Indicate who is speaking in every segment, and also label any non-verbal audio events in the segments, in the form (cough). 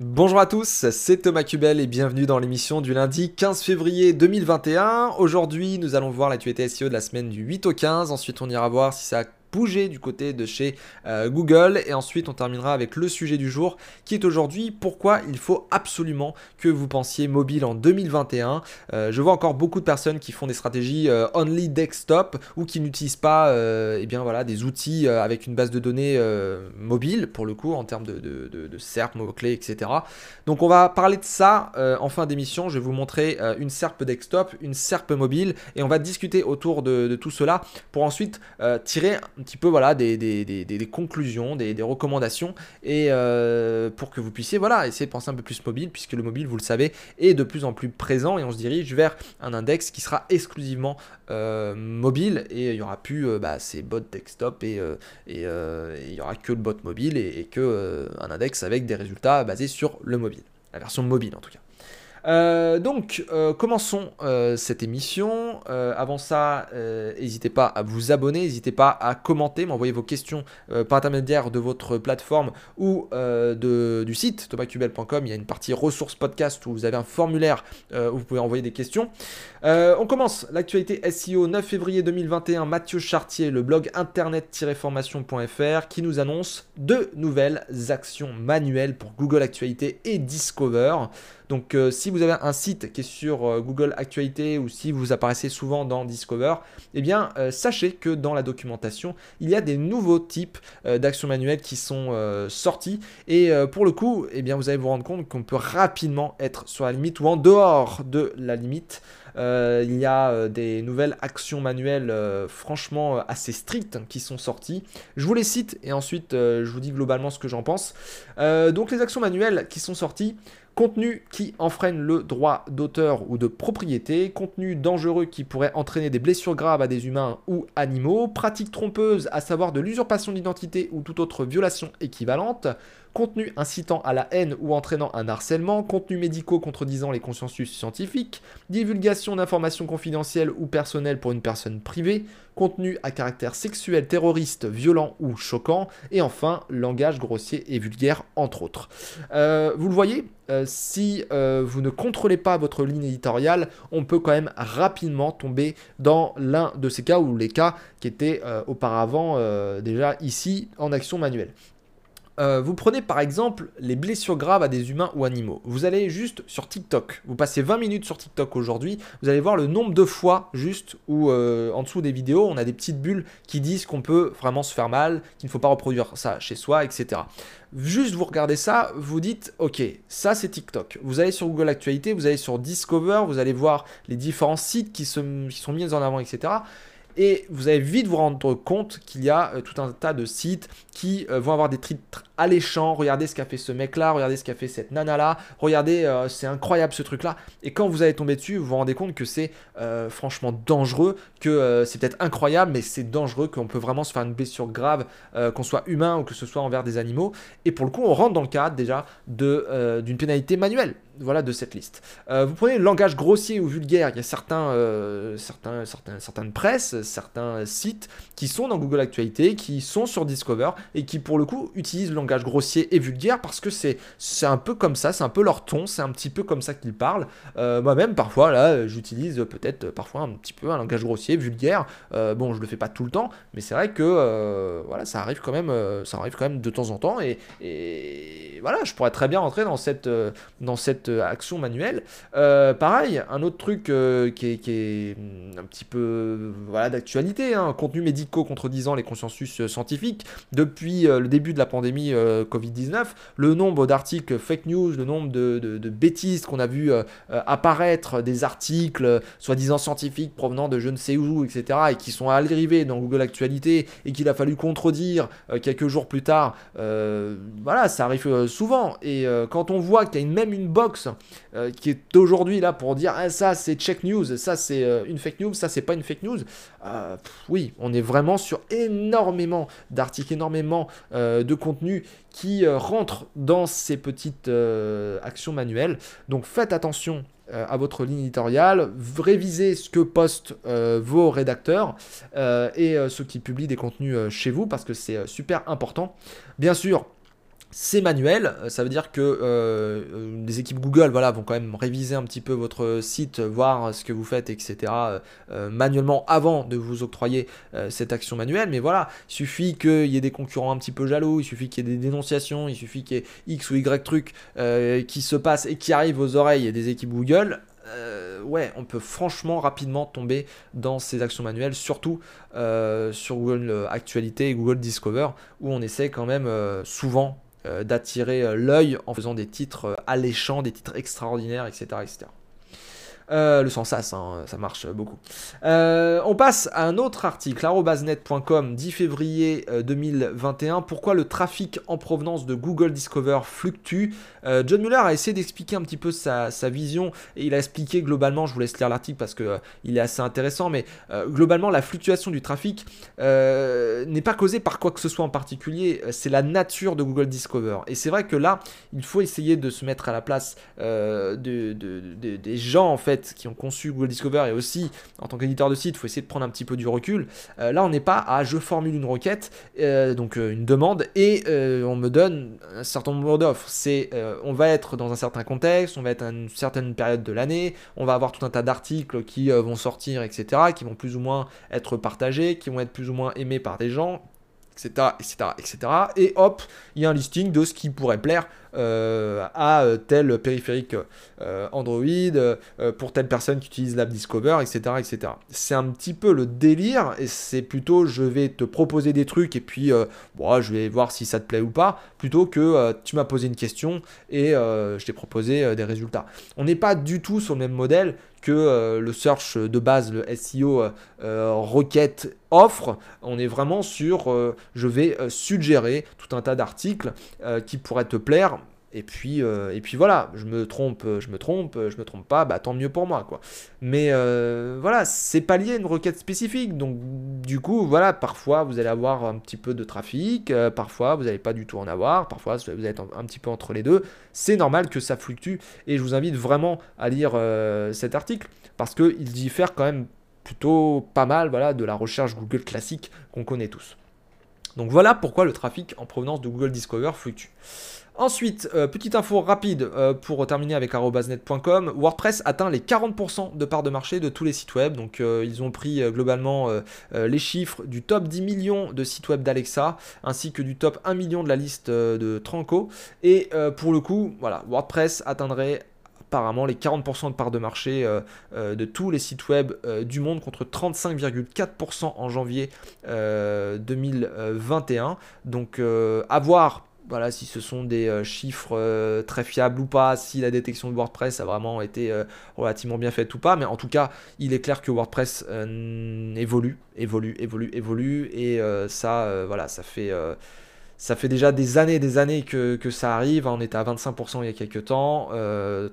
Speaker 1: Bonjour à tous, c'est Thomas Cubel et bienvenue dans l'émission du lundi 15 février 2021. Aujourd'hui, nous allons voir l'actualité SEO de la semaine du 8 au 15. Ensuite, on ira voir si ça bouger du côté de chez euh, Google. Et ensuite, on terminera avec le sujet du jour qui est aujourd'hui pourquoi il faut absolument que vous pensiez mobile en 2021. Euh, je vois encore beaucoup de personnes qui font des stratégies euh, only desktop ou qui n'utilisent pas eh bien, voilà, des outils avec une base de données mobile pour le coup en termes de, de, de, SERP, mots-clés, etc. Donc on va parler de ça en fin d'émission. Je vais vous montrer une SERP desktop, une SERP mobile et on va discuter autour de, tout cela pour ensuite tirer un petit peu voilà, des, des, conclusions, des, recommandations, et euh, pour que vous puissiez voilà, essayer de penser un peu plus mobile, puisque le mobile, vous le savez, est de plus en plus présent, et on se dirige vers un index qui sera exclusivement euh, mobile, et il y aura plus euh, bah, ces bots desktop, et, il y aura que le bot mobile, et, et que un index avec des résultats basés sur le mobile, la version mobile en tout cas. Euh, donc, euh, commençons euh, cette émission. avant ça, n'hésitez pas à vous abonner, n'hésitez pas à commenter, m'envoyer vos questions par intermédiaire de votre plateforme ou de, du site thomascubel.com. Il y a une partie ressources podcast où vous avez un formulaire où vous pouvez envoyer des questions. on commence l'actualité SEO 9 février 2021. Mathieu Chartier, le blog internet-formation.fr qui nous annonce deux nouvelles actions manuelles pour Google Actualité et Discover. Donc euh, si vous avez un site qui est sur euh, Google Actualité ou si vous apparaissez souvent dans Discover, eh bien euh, sachez que dans la documentation, il y a des nouveaux types d'actions manuelles qui sont sortis et pour le coup, eh bien vous allez vous rendre compte qu'on peut rapidement être sur la limite ou en dehors de la limite. il y a des nouvelles actions manuelles franchement assez strictes qui sont sorties. Je vous les cite et ensuite je vous dis globalement ce que j'en pense. donc les actions manuelles qui sont sorties, Contenu qui enfreine le droit d'auteur ou de propriété, contenu dangereux qui pourrait entraîner des blessures graves à des humains ou animaux, pratique trompeuse à savoir de l'usurpation d'identité ou toute autre violation équivalente, contenu incitant à la haine ou entraînant un harcèlement, contenu médicaux contredisant les consensus scientifiques, divulgation d'informations confidentielles ou personnelles pour une personne privée, contenu à caractère sexuel, terroriste, violent ou choquant, et enfin langage grossier et vulgaire entre autres. Euh, vous le voyez, euh, si euh, vous ne contrôlez pas votre ligne éditoriale, on peut quand même rapidement tomber dans l'un de ces cas ou les cas qui étaient auparavant déjà ici en action manuelle. Euh, vous prenez par exemple les blessures graves à des humains ou animaux. Vous allez juste sur TikTok. Vous passez 20 minutes sur TikTok aujourd'hui. Vous allez voir le nombre de fois juste où euh, en dessous des vidéos, on a des petites bulles qui disent qu'on peut vraiment se faire mal, qu'il ne faut pas reproduire ça chez soi, etc. Juste vous regardez ça, vous dites ok, ça c'est TikTok. Vous allez sur Google Actualité, vous allez sur Discover, vous allez voir les différents sites qui, qui sont mis en avant, etc. Et vous allez vite vous rendre compte qu'il y a euh, tout un tas de sites qui euh, vont avoir des titres alléchants. Regardez ce qu'a fait ce mec-là, regardez ce qu'a fait cette nana-là, regardez, euh, c'est incroyable ce truc-là. Et quand vous allez tomber dessus, vous vous rendez compte que c'est franchement dangereux, que c'est peut-être incroyable, mais c'est dangereux, qu'on peut vraiment se faire une blessure grave, qu'on soit humain ou que ce soit envers des animaux. Et pour le coup, on rentre dans le cadre déjà d'une pénalité manuelle voilà, de cette liste. Euh, vous prenez le langage grossier ou vulgaire, il y a certains, euh, certains, certains, certaines presses, certains sites qui sont dans Google Actualité, qui sont sur Discover et qui pour le coup utilisent le langage grossier et vulgaire parce que c'est, un peu comme ça, c'est un peu leur ton, c'est un petit peu comme ça qu'ils parlent. Euh, moi-même, parfois, là, j'utilise peut-être parfois un petit peu un langage grossier, vulgaire. bon, je le fais pas tout le temps, mais c'est vrai que voilà, ça arrive quand même, ça arrive quand même de temps en temps et, et voilà, je pourrais très bien rentrer dans cette, dans cette euh, action manuelle. Euh, pareil, un autre truc euh, qui, est, mm, un petit peu voilà, d'actualité, hein, contenu médicaux contredisant les consensus scientifiques. Depuis le début de la pandémie Covid-19, le nombre d'articles fake news, le nombre de, bêtises qu'on a vu apparaître, des articles soi-disant scientifiques provenant de je ne sais où, etc., et qui sont arrivés dans Google Actualité et qu'il a fallu contredire quelques jours plus tard, voilà, ça arrive souvent. Et quand on voit qu'il y a même une box euh, qui est aujourd'hui là pour dire ah, ça c'est check news, ça c'est euh, une fake news, ça c'est pas une fake news. Euh, oui, on est vraiment sur énormément d'articles, énormément de contenu qui rentrent dans ces petites actions manuelles. Donc faites attention à votre ligne éditoriale, révisez ce que postent vos rédacteurs et ceux qui publient des contenus chez vous parce que c'est super important. Bien sûr, c'est manuel, ça veut dire que euh, les équipes Google voilà, vont quand même réviser un petit peu votre site, voir ce que vous faites, etc. Euh, manuellement avant de vous octroyer euh, cette action manuelle. Mais voilà, il suffit qu'il y ait des concurrents un petit peu jaloux, il suffit qu'il y ait des dénonciations, il suffit qu'il y ait X ou Y trucs qui se passent et qui arrivent aux oreilles des équipes Google. ouais, on peut franchement rapidement tomber dans ces actions manuelles, surtout sur Google Actualité et Google Discover, où on essaie quand même souvent euh, d'attirer euh, l'œil en faisant des titres euh, alléchants, des titres extraordinaires, etc. etc. Euh, le Sensas, hein, ça marche beaucoup. Euh, on passe à un autre article, arobasnet.com, 10 février 2021. Euh, Pourquoi le trafic en provenance de Google Discover fluctue? John Muller a essayé d'expliquer un petit peu sa, vision et il a expliqué globalement, je vous laisse lire l'article parce que il est assez intéressant, mais globalement la fluctuation du trafic n'est pas causée par quoi que ce soit en particulier, c'est la nature de Google Discover. Et c'est vrai que là, il faut essayer de se mettre à la place de, des gens en fait qui ont conçu Google Discover et aussi en tant qu'éditeur de site, il faut essayer de prendre un petit peu du recul. Euh, là, on n'est pas à je formule une requête, euh, donc euh, une demande, et on me donne un certain nombre d'offres. C'est, on va être dans un certain contexte, on va être à une certaine période de l'année, on va avoir tout un tas d'articles qui vont sortir, etc., qui vont plus ou moins être partagés, qui vont être plus ou moins aimés par des gens, etc., etc., etc. Et hop, il y a un listing de ce qui pourrait plaire à euh, tel périphérique euh, Android, pour telle personne qui utilise l'app Discover, etc. etc. C'est un petit peu le délire, et c'est plutôt je vais te proposer des trucs, et puis bon, je vais voir si ça te plaît ou pas, plutôt que tu m'as posé une question et je t'ai proposé des résultats. On n'est pas du tout sur le même modèle que le search de base, le SEO requête offre. On est vraiment sur je vais suggérer tout un tas d'articles qui pourraient te plaire et puis, euh, et puis voilà, je me trompe, je me trompe, je me trompe pas, bah tant mieux pour moi quoi. Mais euh, voilà, c'est pas lié à une requête spécifique, donc du coup voilà, parfois vous allez avoir un petit peu de trafic, euh, parfois vous n'allez pas du tout en avoir, parfois vous être un, petit peu entre les deux. C'est normal que ça fluctue et je vous invite vraiment à lire cet article parce qu'il diffère quand même plutôt pas mal voilà de la recherche Google classique qu'on connaît tous. Donc voilà pourquoi le trafic en provenance de Google Discover fluctue. Ensuite, euh, petite info rapide euh, pour terminer avec arobasnet.com. WordPress atteint les 40% de part de marché de tous les sites web. Donc, euh, ils ont pris globalement les chiffres du top 10 millions de sites web d'Alexa ainsi que du top 1 million de la liste de Tranco. Et pour le coup, voilà, WordPress atteindrait apparemment les 40% de part de marché de tous les sites web du monde contre 35,4% en janvier 2021. Donc à voir voilà, si ce sont des euh, chiffres euh, très fiables ou pas, si la détection de WordPress a vraiment été euh, relativement bien faite ou pas, mais en tout cas, il est clair que WordPress évolue, évolue, évolue, évolue, et ça, voilà, ça fait ça fait déjà des années et des années que, ça arrive. On était à 25% il y a quelques temps, 35% euh,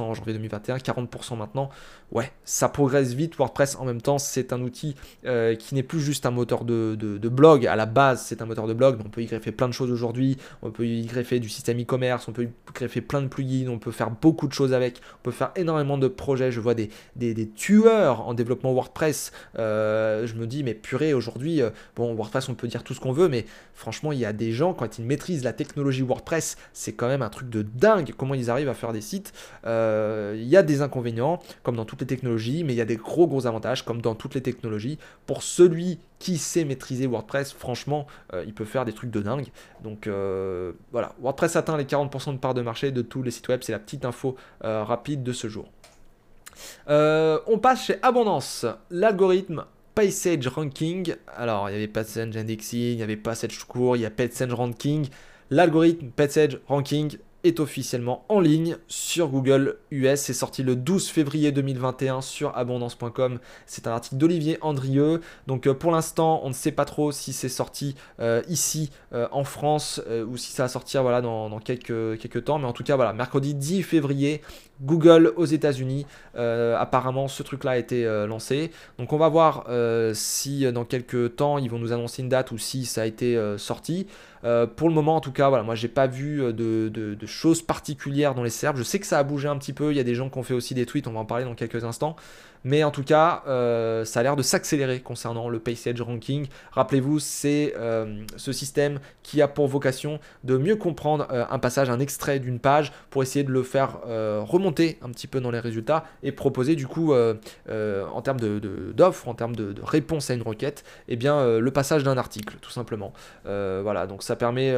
Speaker 1: en janvier 2021, 40% maintenant. Ouais, ça progresse vite. WordPress, en même temps, c'est un outil euh, qui n'est plus juste un moteur de, blog. À la base, c'est un moteur de blog, mais on peut y greffer plein de choses aujourd'hui. On peut y greffer du système e-commerce, on peut y greffer plein de plugins, on peut faire beaucoup de choses avec. On peut faire énormément de projets. Je vois des, des, tueurs en développement WordPress. Euh, je me dis, mais purée, aujourd'hui, bon, WordPress, on peut dire tout ce qu'on veut, mais franchement, il y a des gens, quand ils maîtrisent la technologie WordPress, c'est quand même un truc de dingue comment ils arrivent à faire des sites. Euh, il y a des inconvénients, comme dans toutes les technologies, mais il y a des gros gros avantages, comme dans toutes les technologies. Pour celui qui sait maîtriser WordPress, franchement, euh, il peut faire des trucs de dingue. Donc euh, voilà, WordPress atteint les 40% de part de marché de tous les sites web, c'est la petite info rapide de ce jour. on passe chez Abondance. L'algorithme Passage Ranking. Alors, il y avait Passage Indexing, il y avait Passage Court, il y a Passage Ranking. L'algorithme Passage Ranking est officiellement en ligne sur Google US. C'est sorti le 12 février 2021 sur abondance.com. C'est un article d'Olivier Andrieux. Donc euh, pour l'instant, on ne sait pas trop si c'est sorti euh, ici euh, en France ou si ça va sortir voilà, dans, quelques, quelques temps. Mais en tout cas, voilà, mercredi 10 février, Google aux États-Unis. apparemment, ce truc-là a été lancé. Donc on va voir si dans quelques temps, ils vont nous annoncer une date ou si ça a été sorti. Pour le moment, en tout cas, voilà, moi j'ai pas vu de, de, choses particulières dans les SERP. Je sais que ça a bougé un petit peu. Il y a des gens qui ont fait aussi des tweets. On va en parler dans quelques instants. Mais en tout cas, euh, ça a l'air de s'accélérer concernant le Page Ranking. Rappelez-vous, c'est euh, ce système qui a pour vocation de mieux comprendre euh, un passage, un extrait d'une page pour essayer de le faire remonter un petit peu dans les résultats et proposer du coup en termes d'offres, de, en termes de, réponse à une requête, eh bien le passage d'un article tout simplement. voilà, donc ça permet,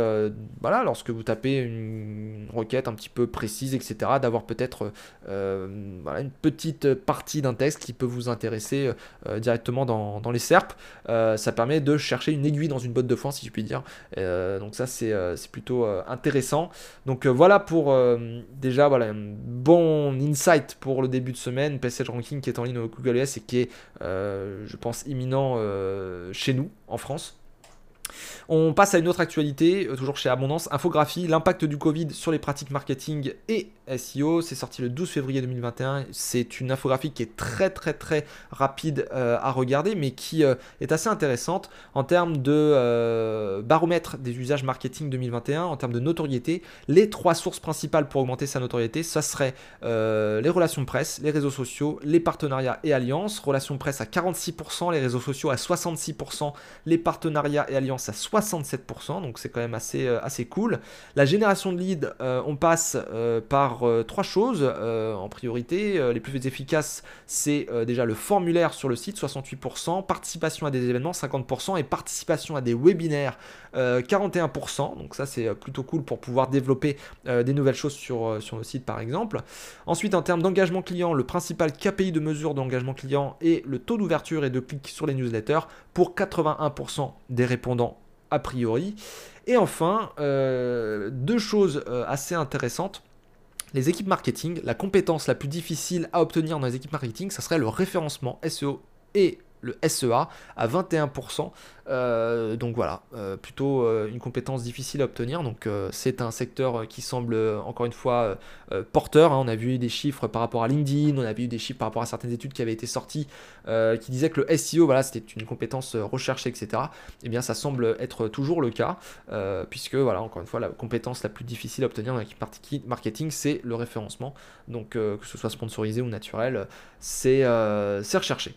Speaker 1: voilà, lorsque vous tapez une requête un petit peu précise, etc., d'avoir peut-être une petite partie d'un texte qui peut vous intéresser euh, directement dans, les SERP. Euh, ça permet de chercher une aiguille dans une botte de foin, si je puis dire. Euh, donc ça, c'est plutôt intéressant. Donc voilà pour déjà voilà, un bon insight pour le début de semaine. PSH Ranking qui est en ligne au Google S et qui est, je pense, imminent chez nous, en France. On passe à une autre actualité, euh, toujours chez Abondance, infographie, l'impact du Covid sur les pratiques marketing et SEO. C'est sorti le 12 février 2021. C'est une infographie qui est très très très rapide euh, à regarder, mais qui euh, est assez intéressante en termes de baromètre des usages marketing 2021, en termes de notoriété. Les trois sources principales pour augmenter sa notoriété, ça serait les relations presse, les réseaux sociaux, les partenariats et alliances. Relations presse à 46%, les réseaux sociaux à 66%, les partenariats et alliances à 67%, donc c'est quand même assez, euh, assez cool. La génération de leads, euh, on passe euh, par trois choses en priorité. les plus efficaces, c'est déjà le formulaire sur le site, 68%, participation à des événements, 50%, et participation à des webinaires, 41%. Donc ça, c'est plutôt cool pour pouvoir développer des nouvelles choses sur, sur le site, par exemple. Ensuite, en termes d'engagement client, le principal KPI de mesure d'engagement client est le taux d'ouverture et de clics sur les newsletters pour 81% des répondants a priori. Et enfin, euh, deux choses euh, assez intéressantes. Les équipes marketing, la compétence la plus difficile à obtenir dans les équipes marketing, ça serait le référencement SEO et le SEA à 21%. Euh, donc voilà, euh, plutôt euh, une compétence difficile à obtenir. Donc c'est un secteur qui semble encore une fois porteur. Hein. On a vu des chiffres par rapport à LinkedIn, on a vu des chiffres par rapport à certaines études qui avaient été sorties qui disaient que le SEO, voilà, c'était une compétence recherchée, etc. Et eh bien ça semble être toujours le cas, puisque voilà, encore une fois, la compétence la plus difficile à obtenir dans l'équipe marketing, c'est le référencement. Donc que ce soit sponsorisé ou naturel, c'est recherché.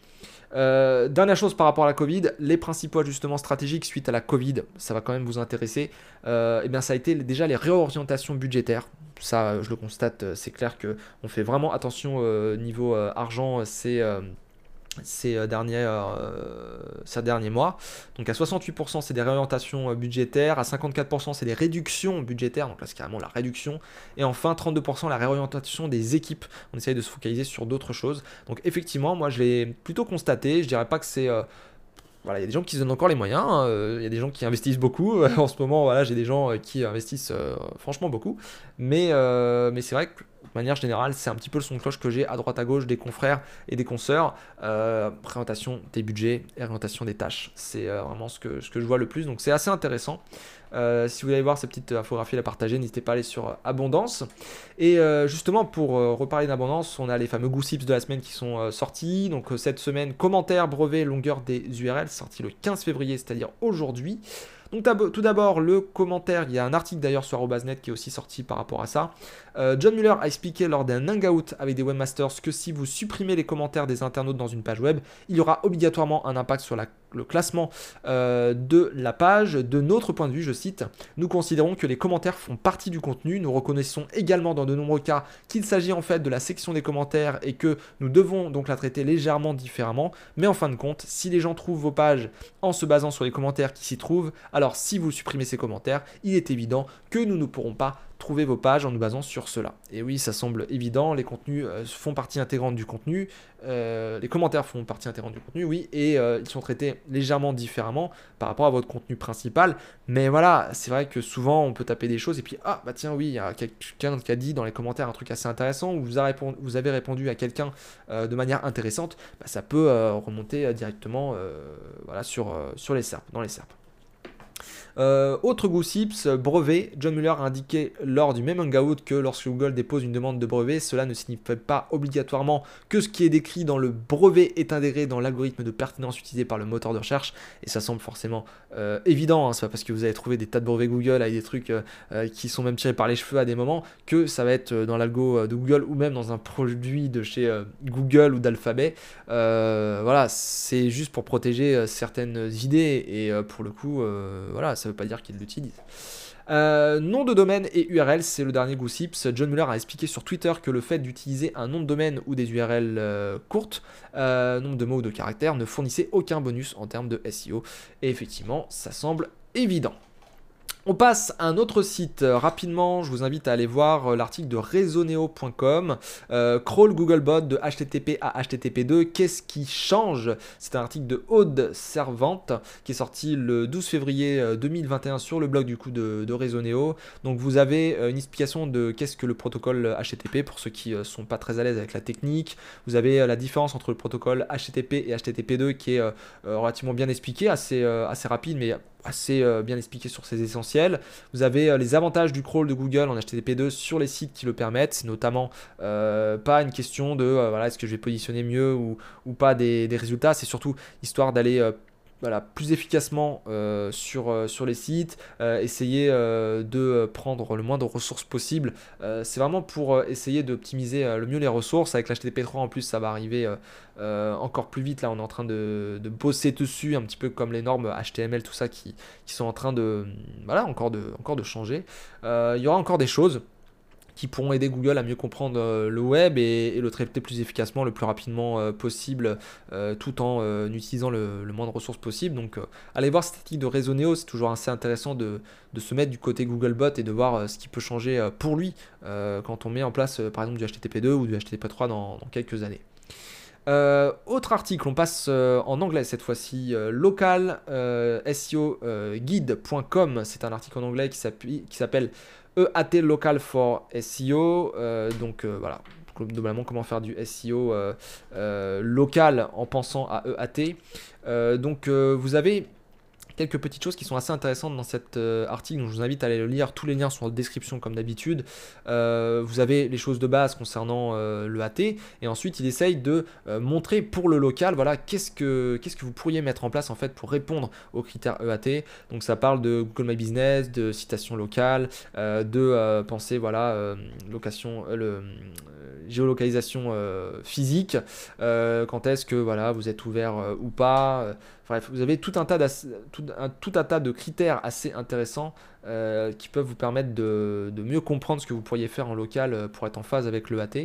Speaker 1: Euh, dernière chose par rapport à la Covid, les principaux ajustements stratégiques suite à la Covid, ça va quand même vous intéresser, euh, et bien ça a été déjà les réorientations budgétaires. Ça, je le constate, c'est clair qu'on fait vraiment attention au niveau euh, argent, c'est ces euh, derniers, euh, ces derniers mois. Donc à 68% c'est des réorientations euh, budgétaires, à 54% c'est des réductions budgétaires, donc là c'est carrément la réduction, et enfin 32% la réorientation des équipes. On essaye de se focaliser sur d'autres choses. Donc effectivement, moi je l'ai plutôt constaté, je dirais pas que c'est... voilà, il y a des gens qui se donnent encore les moyens, hein, il y a des gens qui investissent beaucoup. (laughs) en ce moment, voilà, j'ai des gens qui investissent franchement beaucoup. Mais, mais c'est vrai que de manière générale, c'est un petit peu le son de cloche que j'ai à droite à gauche des confrères et des consoeurs. Euh, présentation des budgets et orientation des tâches. C'est euh, vraiment ce que, ce que je vois le plus. Donc c'est assez intéressant. Euh, si vous voulez voir ces petites infographies à partager, n'hésitez pas à aller sur Abondance. Et justement, pour reparler d'Abondance, on a les fameux gossips de la semaine qui sont sortis. Donc cette semaine, commentaires, brevets, longueur des URL, sorti le 15 février, c'est-à-dire aujourd'hui. Donc tout d'abord, le commentaire, il y a un article d'ailleurs sur Arrobasnet qui est aussi sorti par rapport à ça. Euh, John Muller a expliqué lors d'un hangout avec des webmasters que si vous supprimez les commentaires des internautes dans une page web, il y aura obligatoirement un impact sur le classement euh, de la page. De notre point de vue, je cite, nous considérons que les commentaires font partie du contenu. Nous reconnaissons également dans de nombreux cas qu'il s'agit en fait de la section des commentaires et que nous devons donc la traiter légèrement différemment. Mais en fin de compte, si les gens trouvent vos pages en se basant sur les commentaires qui s'y trouvent, alors si vous supprimez ces commentaires, il est évident que nous ne pourrons pas vos pages en nous basant sur cela. Et oui, ça semble évident, les contenus euh, font partie intégrante du contenu, euh, les commentaires font partie intégrante du contenu, oui, et euh, ils sont traités légèrement différemment par rapport à votre contenu principal. Mais voilà, c'est vrai que souvent on peut taper des choses et puis, ah bah tiens, oui, il y a quelqu'un qui a dit dans les commentaires un truc assez intéressant, ou vous, vous avez répondu à quelqu'un de manière intéressante, bah, ça peut remonter directement voilà, sur, sur les SERP, dans les SERP. Euh, autre gossips, brevet. John Muller a indiqué lors du même hangout que lorsque Google dépose une demande de brevet, cela ne signifie pas obligatoirement que ce qui est décrit dans le brevet est intégré dans l'algorithme de pertinence utilisé par le moteur de recherche. Et ça semble forcément euh, évident, hein. c'est pas parce que vous avez trouvé des tas de brevets Google avec des trucs euh, qui sont même tirés par les cheveux à des moments que ça va être dans l'algo de Google ou même dans un produit de chez Google ou d'Alphabet. voilà, c'est juste pour protéger certaines idées et pour le coup, voilà, ça veut pas dire qu'il l'utilise. Euh, nom de domaine et URL, c'est le dernier gossips. John Muller a expliqué sur Twitter que le fait d'utiliser un nom de domaine ou des URL euh, courtes, euh, nombre de mots ou de caractères, ne fournissait aucun bonus en termes de SEO. Et effectivement, ça semble évident. On passe à un autre site euh, rapidement. Je vous invite à aller voir euh, l'article de Resoneo.com. Euh, crawl Googlebot de HTTP à HTTP2. Qu'est-ce qui change? C'est un article de Aude Servante qui est sorti le 12 février 2021 sur le blog du coup de, de. Donc vous avez une explication de qu'est-ce que le protocole HTTP pour ceux qui sont pas très à l'aise avec la technique. Vous avez la différence entre le protocole HTTP et HTTP2 qui est relativement bien expliqué, assez, assez rapide, mais assez euh, bien expliqué sur ses essentiels. Vous avez euh, les avantages du crawl de Google en HTTP2 sur les sites qui le permettent. C'est notamment euh, pas une question de voilà, est-ce que je vais positionner mieux ou, pas des résultats. C'est surtout histoire d'aller plus efficacement euh, sur, euh, sur les sites, euh, essayer de prendre le moins de ressources possible. c'est vraiment pour essayer d'optimiser le mieux les ressources. Avec l'HTTP3 en plus, ça va arriver encore plus vite. Là, on est en train de, de, bosser dessus, un petit peu comme les normes HTML, tout ça qui, sont en train de, voilà, encore encore de changer. Il y aura encore des choses qui pourront aider Google à mieux comprendre euh, le web et, le traiter plus efficacement, le plus rapidement euh, possible, euh, tout en utilisant le, moins de ressources possible. Donc allez voir cette article de Resoneo, c'est toujours assez intéressant de, se mettre du côté Googlebot et de voir ce qui peut changer pour lui quand on met en place par exemple du HTTP2 ou du HTTP3 dans, quelques années. autre article, on passe en anglais cette fois-ci, local SEO guide.com, c'est un article en anglais qui s'appelle EAT Local for SEO. Euh, donc euh, voilà, globalement comment faire du SEO euh, local en pensant à EAT. donc vous avez quelques petites choses qui sont assez intéressantes dans cet euh, article, donc je vous invite à aller le lire. Tous les liens sont en description comme d'habitude. Euh, vous avez les choses de base concernant euh, le AT, et ensuite il essaye de montrer pour le local, voilà, qu'est-ce que, qu'est-ce que vous pourriez mettre en place en fait pour répondre aux critères EAT. Donc ça parle de Google My Business, de citation locale, de penser, voilà, location, le, géolocalisation physique, quand est-ce que voilà, vous êtes ouvert ou pas Bref, vous avez tout un tas, tout un, tout un tas de critères assez intéressants euh, qui peuvent vous permettre de, mieux comprendre ce que vous pourriez faire en local euh, pour être en phase avec le AT.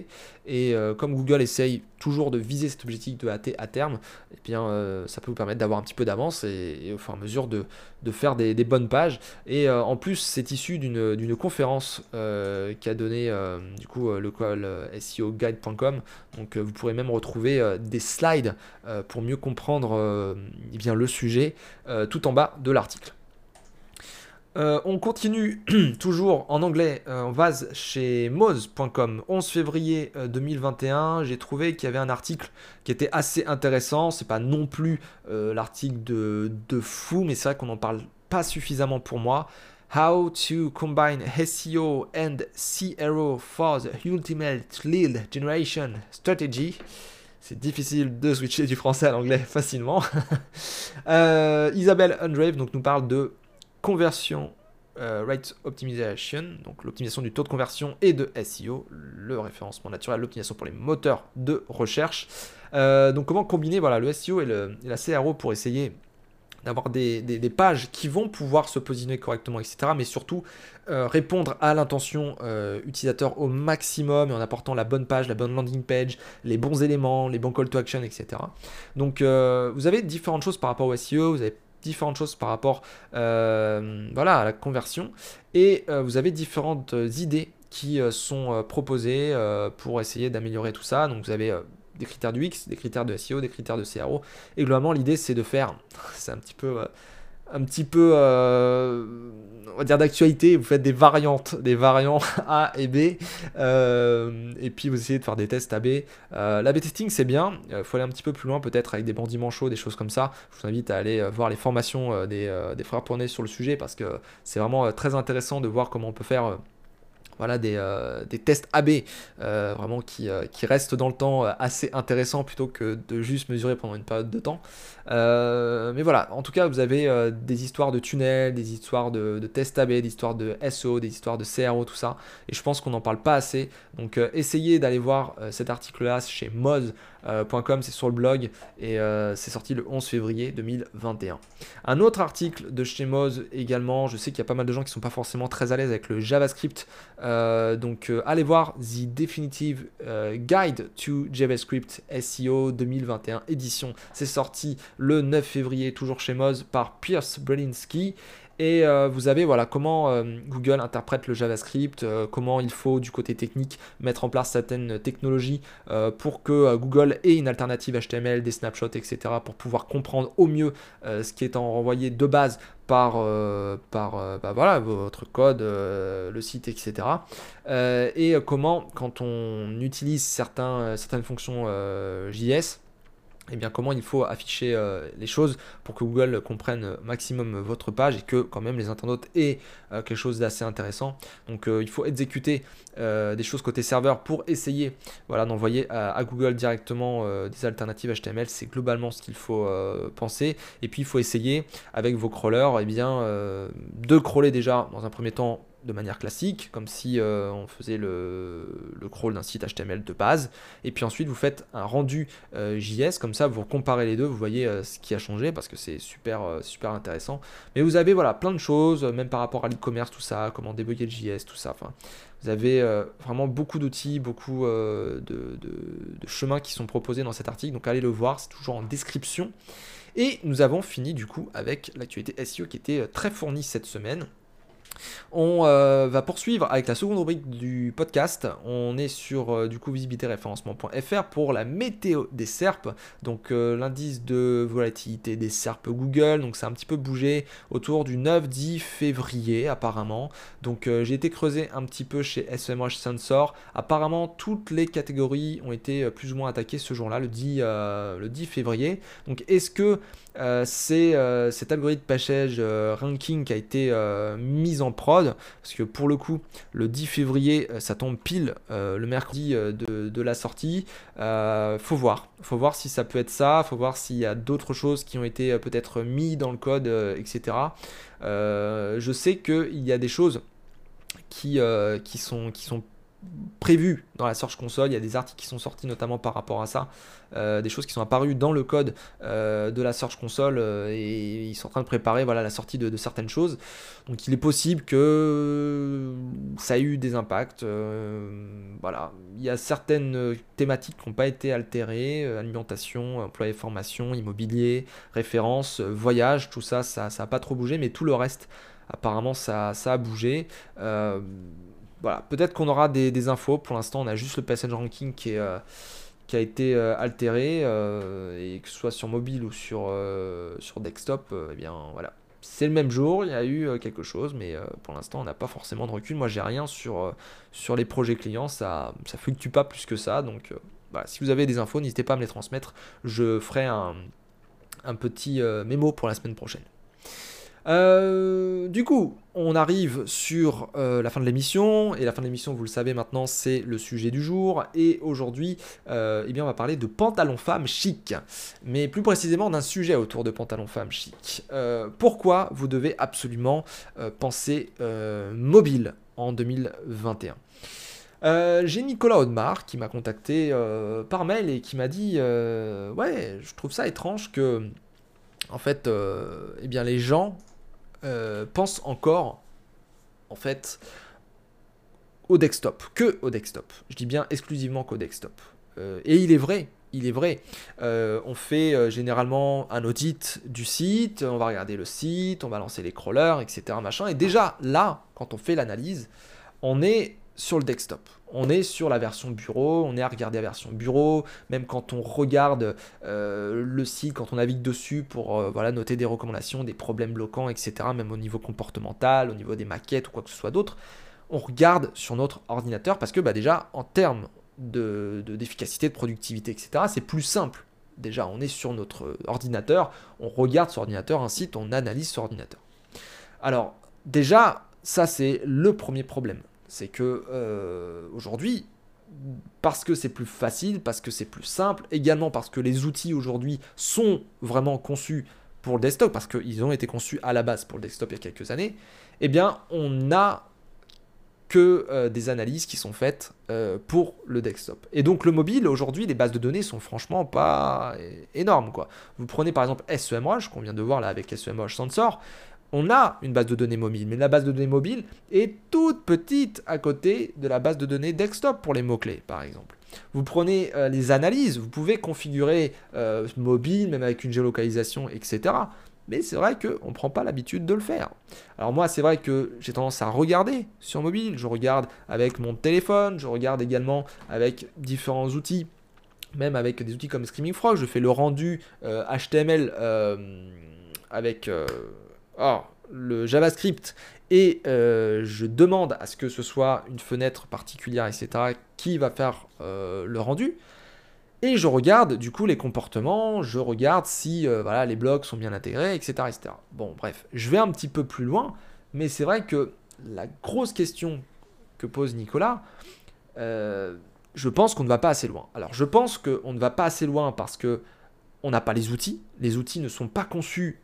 Speaker 1: Et euh, comme Google essaye toujours de viser cet objectif de AT à terme, eh bien, ça peut vous permettre d'avoir un petit peu d'avance et, au fur et à mesure de, faire des, bonnes pages. Et en plus, c'est issu d'une conférence qu'a donné du coup le SEOguide.com. Donc vous pourrez même retrouver des slides pour mieux comprendre eh le sujet tout en bas de l'article. Euh, on continue (clears throat) toujours en anglais. Euh, on va chez Moz.com. 11 février 2021. Euh, J'ai trouvé qu'il y avait un article qui était assez intéressant. C'est pas non plus l'article de, de, fou, mais c'est vrai qu'on n'en parle pas suffisamment pour moi. How to combine SEO and CRO for the ultimate lead generation strategy. C'est difficile de switcher du français à l'anglais (laughs) facilement. (laughs) Isabelle Undrave donc, nous parle de conversion euh, rate optimization, donc l'optimisation du taux de conversion et de SEO, le référencement naturel, l'optimisation pour les moteurs de recherche. Euh, donc comment combiner voilà, le SEO et, la CRO pour essayer d'avoir des, pages qui vont pouvoir se positionner correctement, etc. Mais surtout euh, répondre à l'intention utilisateur au maximum et en apportant la bonne page, la bonne landing page, les bons éléments, les bons call to action, etc. Donc vous avez différentes choses par rapport au SEO, vous avez différentes choses par rapport euh, voilà, à la conversion. Et euh, vous avez différentes idées qui euh, sont proposées pour essayer d'améliorer tout ça. Donc vous avez des critères du X, des critères de SEO, des critères de CRO. Et globalement, l'idée, c'est de faire, (laughs) c'est un petit peu un petit peu on va dire d'actualité, vous faites des variantes, des variants (laughs) A et B, euh, et puis vous essayez de faire des tests AB. Euh, L'AB testing c'est bien, il euh, faut aller un petit peu plus loin peut-être avec des bandits manchots, des choses comme ça. Je vous invite à aller voir les formations des, des frères Poney sur le sujet parce que c'est vraiment très intéressant de voir comment on peut faire voilà, des, euh, tests AB euh, vraiment qui, euh, qui, restent dans le temps assez intéressants plutôt que de juste mesurer pendant une période de temps. mais voilà, en tout cas, vous avez des histoires de tunnels, des histoires de, de, tests AB, des histoires de SO, des histoires de CRO, tout ça. Et je pense qu'on n'en parle pas assez. Donc essayez d'aller voir cet article-là chez Moz euh, c'est sur le blog et euh, c'est sorti le 11 février 2021. Un autre article de chez Moz également, je sais qu'il y a pas mal de gens qui sont pas forcément très à l'aise avec le JavaScript, euh, donc allez voir The Definitive Guide to JavaScript SEO 2021 édition. C'est sorti le 9 février, toujours chez Moz, par Pierce Brelinski. Et euh, vous avez voilà comment euh, Google interprète le JavaScript, euh, comment il faut du côté technique mettre en place certaines technologies pour que Google ait une alternative HTML, des snapshots, etc. pour pouvoir comprendre au mieux ce qui est envoyé de base par, par bah voilà, votre code, le site, etc. et comment, quand on utilise certaines fonctions JS, eh bien, comment il faut afficher euh, les choses pour que Google comprenne maximum votre page et que quand même les internautes aient euh, quelque chose d'assez intéressant. Donc euh, il faut exécuter des choses côté serveur pour essayer voilà, d'envoyer à, Google directement des alternatives HTML. C'est globalement ce qu'il faut penser. Et puis il faut essayer avec vos crawlers eh bien, de crawler déjà dans un premier temps de manière classique, comme si euh, on faisait le, crawl d'un site HTML de base. Et puis ensuite, vous faites un rendu euh, JS, comme ça, vous comparez les deux, vous voyez euh, ce qui a changé, parce que c'est super, super intéressant. Mais vous avez voilà, plein de choses, même par rapport à l'e-commerce, tout ça, comment débugger le JS, tout ça. Enfin, vous avez vraiment beaucoup d'outils, beaucoup de, de chemins qui sont proposés dans cet article, donc allez le voir, c'est toujours en description. Et nous avons fini du coup avec l'actualité SEO qui était très fournie cette semaine. On euh, va poursuivre avec la seconde rubrique du podcast. On est sur euh, du coup visibilitéréférencement.fr pour la météo des SERP, donc euh, l'indice de volatilité des SERP Google. Donc ça a un petit peu bougé autour du 9-10 février apparemment. Donc j'ai été creusé un petit peu chez SMH Sensor. Apparemment toutes les catégories ont été plus ou moins attaquées ce jour-là, le 10, le 10 février. Donc est-ce que c'est cet algorithme pêchage ranking qui a été mis en prod, parce que pour le coup, le 10 février, euh, ça tombe pile euh, le mercredi euh, de, la sortie. faut voir, faut voir si ça peut être ça, faut voir s'il y a d'autres choses qui ont été peut-être mis dans le code, etc. je sais qu'il y a des choses qui sont prévues dans la Search Console. Il y a des articles qui sont sortis notamment par rapport à ça. Euh, des choses qui sont apparues dans le code euh, de la Search Console euh, et ils sont en train de préparer voilà, la sortie de, certaines choses. Donc il est possible que ça ait eu des impacts. Il y a certaines thématiques qui n'ont pas été altérées, alimentation, emploi et formation, immobilier, référence, voyage, tout ça, ça n'a pas trop bougé, mais tout le reste, apparemment, ça a bougé voilà, peut-être qu'on aura des, infos. Pour l'instant, on a juste le passage ranking qui qui a été euh, altéré, euh, et que ce soit sur mobile ou sur, euh, sur desktop, eh bien voilà. C'est le même jour, il y a eu quelque chose, mais pour l'instant on n'a pas forcément de recul. Moi j'ai rien sur, sur les projets clients, ça ne fluctue pas plus que ça. Donc si vous avez des infos, n'hésitez pas à me les transmettre. Je ferai un, un petit mémo pour la semaine prochaine. Euh, du coup, on arrive sur euh, la fin de l'émission, et la fin de l'émission, vous le savez maintenant, c'est le sujet du jour. Et aujourd'hui, euh, eh bien, on va parler de pantalon femme chic, mais plus précisément d'un sujet autour de pantalon femme chic. pourquoi vous devez absolument penser mobile en 2021 j'ai Nicolas Audemars qui m'a contacté par mail et qui m'a dit ouais je trouve ça étrange que en fait eh bien les gens euh, pense encore, en fait, au desktop, que au desktop. Je dis bien exclusivement qu'au desktop. Euh, et il est vrai, il est vrai. Euh, on fait généralement un audit du site, on va regarder le site, on va lancer les crawlers, etc. Machin. Et déjà là, quand on fait l'analyse, on est sur le desktop. On est sur la version bureau, on est à regarder la version bureau, même quand on regarde euh, le site, quand on navigue dessus pour euh, voilà, noter des recommandations, des problèmes bloquants, etc., même au niveau comportemental, au niveau des maquettes ou quoi que ce soit d'autre, on regarde sur notre ordinateur parce que bah, déjà, en termes d'efficacité, de, de productivité, etc., c'est plus simple. Déjà, on est sur notre ordinateur, on regarde sur ordinateur un site, on analyse sur ordinateur. Alors, déjà, ça c'est le premier problème c'est que euh, aujourd'hui, parce que c'est plus facile, parce que c'est plus simple, également parce que les outils aujourd'hui sont vraiment conçus pour le desktop, parce qu'ils ont été conçus à la base pour le desktop il y a quelques années, eh bien on n'a que euh, des analyses qui sont faites euh, pour le desktop. Et donc le mobile, aujourd'hui, les bases de données sont franchement pas énormes. Quoi. Vous prenez par exemple SEMrush, qu'on vient de voir là avec SEMrush Sensor, on a une base de données mobile, mais la base de données mobile est toute petite à côté de la base de données desktop pour les mots-clés, par exemple. Vous prenez euh, les analyses, vous pouvez configurer euh, mobile, même avec une géolocalisation, etc. Mais c'est vrai qu'on ne prend pas l'habitude de le faire. Alors moi, c'est vrai que j'ai tendance à regarder sur mobile. Je regarde avec mon téléphone, je regarde également avec différents outils, même avec des outils comme Screaming Frog. Je fais le rendu HTML euh, avec le JavaScript et euh, je demande à ce que ce soit une fenêtre particulière, etc., qui va faire euh, le rendu. Et je regarde du coup les comportements, je regarde si euh, voilà, les blocs sont bien intégrés, etc., etc. Bon, bref, je vais un petit peu plus loin, mais c'est vrai que la grosse question que pose Nicolas, je pense qu'on ne va pas assez loin. Alors, je pense qu'on ne va pas assez loin parce que on n'a pas les outils. Les outils ne sont pas conçus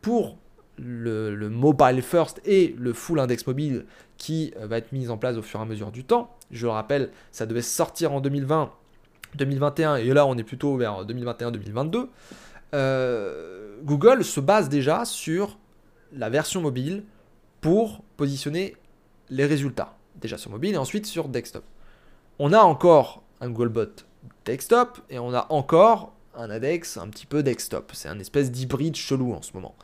Speaker 1: pour le, mobile first et le full index mobile qui euh, va être mis en place au fur et à mesure du temps. Je le rappelle, ça devait sortir en 2020, 2021 et là on est plutôt vers 2021-2022. Euh, Google se base déjà sur la version mobile pour positionner les résultats. Déjà sur mobile et ensuite sur desktop. On a encore un Googlebot desktop et on a encore un index un petit peu desktop. C'est un espèce d'hybride chelou en ce moment.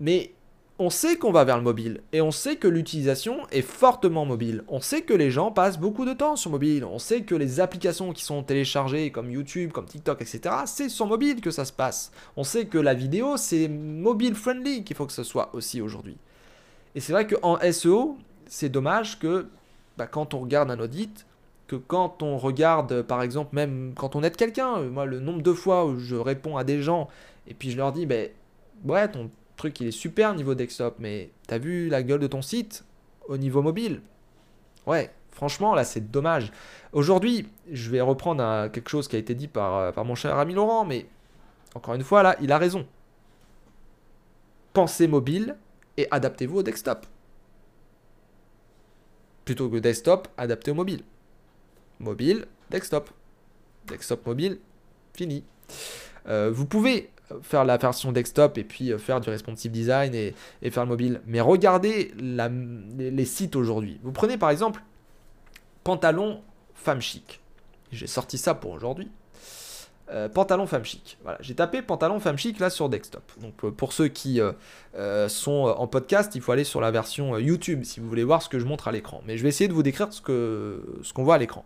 Speaker 1: Mais on sait qu'on va vers le mobile et on sait que l'utilisation est fortement mobile. On sait que les gens passent beaucoup de temps sur mobile. On sait que les applications qui sont téléchargées comme YouTube, comme TikTok, etc., c'est sur mobile que ça se passe. On sait que la vidéo, c'est mobile friendly qu'il faut que ce soit aussi aujourd'hui. Et c'est vrai qu'en SEO, c'est dommage que bah, quand on regarde un audit, que quand on regarde, par exemple, même quand on aide quelqu'un, moi, le nombre de fois où je réponds à des gens et puis je leur dis, ben, ouais, ton truc il est super niveau desktop, mais t'as vu la gueule de ton site au niveau mobile? Ouais, franchement là c'est dommage. Aujourd'hui, je vais reprendre quelque chose qui a été dit par, euh, par mon cher ami Laurent, mais encore une fois là, il a raison. Pensez mobile et adaptez-vous au desktop. Plutôt que desktop, adaptez au mobile. Mobile, desktop. Desktop mobile, fini. Euh, vous pouvez faire la version desktop et puis euh, faire du responsive design et, faire le mobile. Mais regardez les, sites aujourd'hui. Vous prenez par exemple pantalon femme chic. J'ai sorti ça pour aujourd'hui. Euh, pantalon femme chic. Voilà, j'ai tapé pantalon femme chic là sur desktop. Donc euh, pour ceux qui sont en podcast, il faut aller sur la version YouTube si vous voulez voir ce que je montre à l'écran. Mais je vais essayer de vous décrire ce ce qu'on voit à l'écran.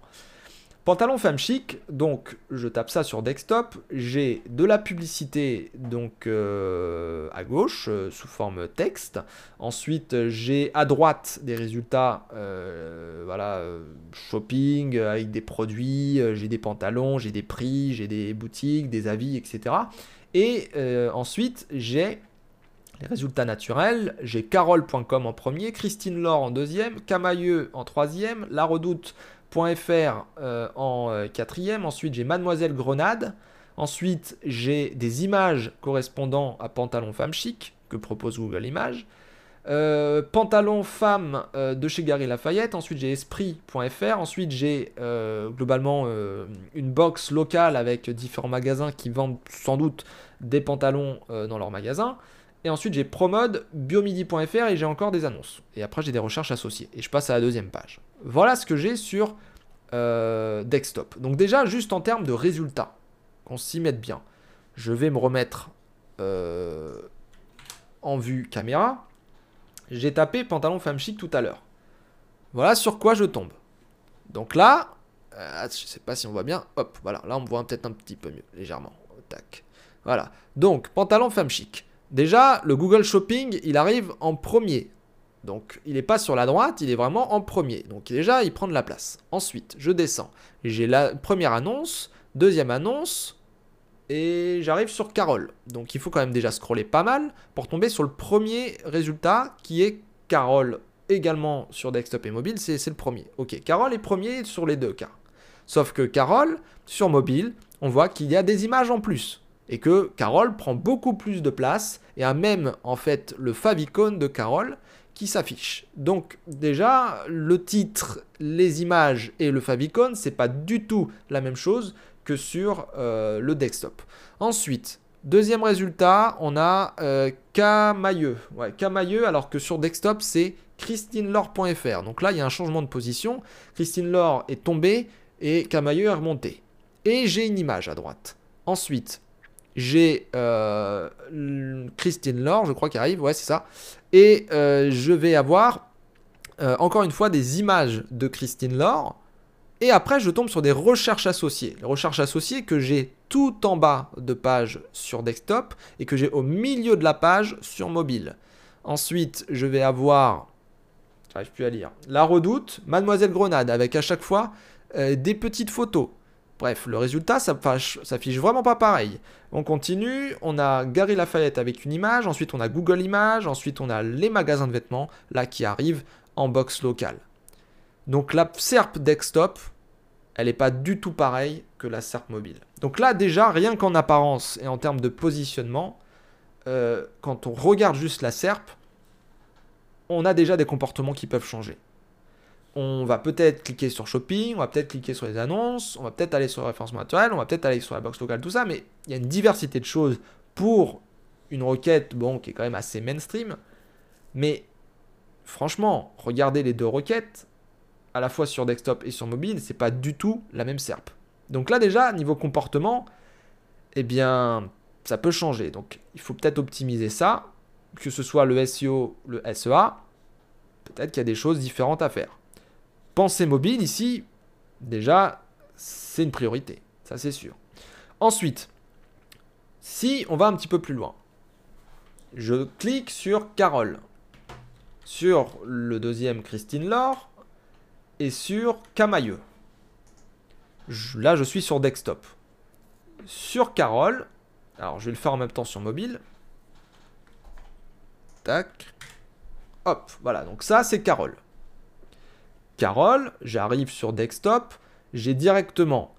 Speaker 1: Pantalon femme chic, donc je tape ça sur desktop, j'ai de la publicité donc euh, à gauche euh, sous forme texte. Ensuite j'ai à droite des résultats, euh, voilà, shopping avec des produits, j'ai des pantalons, j'ai des prix, j'ai des boutiques, des avis, etc. Et ensuite j'ai les résultats naturels, j'ai carole.com en premier, Christine Laure en deuxième, Camailleux en troisième, La Redoute .fr euh, en euh, quatrième. Ensuite, j'ai Mademoiselle Grenade. Ensuite, j'ai des images correspondant à pantalon femme chic que propose Google Images. Euh, pantalon femme de chez Gary Lafayette. Ensuite, j'ai esprit.fr. Ensuite, j'ai globalement une box locale avec différents magasins qui vendent sans doute des pantalons dans leur magasin. Et ensuite, j'ai promode, biomidi.fr et j'ai encore des annonces. Et après, j'ai des recherches associées. Et je passe à la deuxième page. Voilà ce que j'ai sur euh, desktop. Donc déjà, juste en termes de résultats, qu'on s'y mette bien. Je vais me remettre euh, en vue caméra. J'ai tapé pantalon femme chic tout à l'heure. Voilà sur quoi je tombe. Donc là, euh, je sais pas si on voit bien. Hop, voilà. Là, on voit peut-être un petit peu mieux, légèrement. Tac. Voilà. Donc, pantalon femme chic. Déjà, le Google Shopping, il arrive en premier. Donc, il n'est pas sur la droite, il est vraiment en premier. Donc, déjà, il prend de la place. Ensuite, je descends. J'ai la première annonce, deuxième annonce, et j'arrive sur Carole. Donc, il faut quand même déjà scroller pas mal pour tomber sur le premier résultat qui est Carole également sur desktop et mobile, c'est le premier. Ok, Carole est premier sur les deux cas. Sauf que Carole, sur mobile, on voit qu'il y a des images en plus. Et que Carole prend beaucoup plus de place et a même en fait le favicon de Carole qui s'affiche. Donc déjà, le titre, les images et le favicon, c'est pas du tout la même chose que sur euh, le desktop. Ensuite, deuxième résultat, on a euh, Camailleux. Ouais, Camailleux, alors que sur desktop, c'est christinelore.fr. Donc là, il y a un changement de position. Christine Laure est tombée et Camailleux est remonté. Et j'ai une image à droite. Ensuite, j'ai euh, Christine Laure, je crois, qui arrive. Ouais, c'est ça. Et euh, je vais avoir, euh, encore une fois, des images de Christine Laure. Et après, je tombe sur des recherches associées. Les recherches associées que j'ai tout en bas de page sur desktop et que j'ai au milieu de la page sur mobile. Ensuite, je vais avoir J'arrive plus à lire. La Redoute, Mademoiselle Grenade, avec à chaque fois des petites photos. Bref, le résultat, ça s'affiche vraiment pas pareil. On continue, on a Gary Lafayette avec une image, ensuite on a Google Images, ensuite on a les magasins de vêtements, là qui arrivent en box locale. Donc la SERP desktop, elle n'est pas du tout pareille que la SERP mobile. Donc là déjà, rien qu'en apparence et en termes de positionnement, euh, quand on regarde juste la SERP, on a déjà des comportements qui peuvent changer. On va peut-être cliquer sur shopping, on va peut-être cliquer sur les annonces, on va peut-être aller sur le référencement naturel, on va peut-être aller sur la box locale, tout ça, mais il y a une diversité de choses pour une requête bon, qui est quand même assez mainstream. Mais franchement, regardez les deux requêtes, à la fois sur desktop et sur mobile, c'est pas du tout la même SERP. Donc là déjà, niveau comportement, eh bien, ça peut changer. Donc il faut peut-être optimiser ça que ce soit le SEO, le SEA, peut-être qu'il y a des choses différentes à faire. Pensée mobile ici, déjà, c'est une priorité, ça c'est sûr. Ensuite, si on va un petit peu plus loin, je clique sur Carole, sur le deuxième Christine Laure et sur Camailleux. Là, je suis sur desktop. Sur Carole, alors je vais le faire en même temps sur mobile. Tac. Hop, voilà. Donc ça, c'est Carole. Carole, j'arrive sur desktop, j'ai directement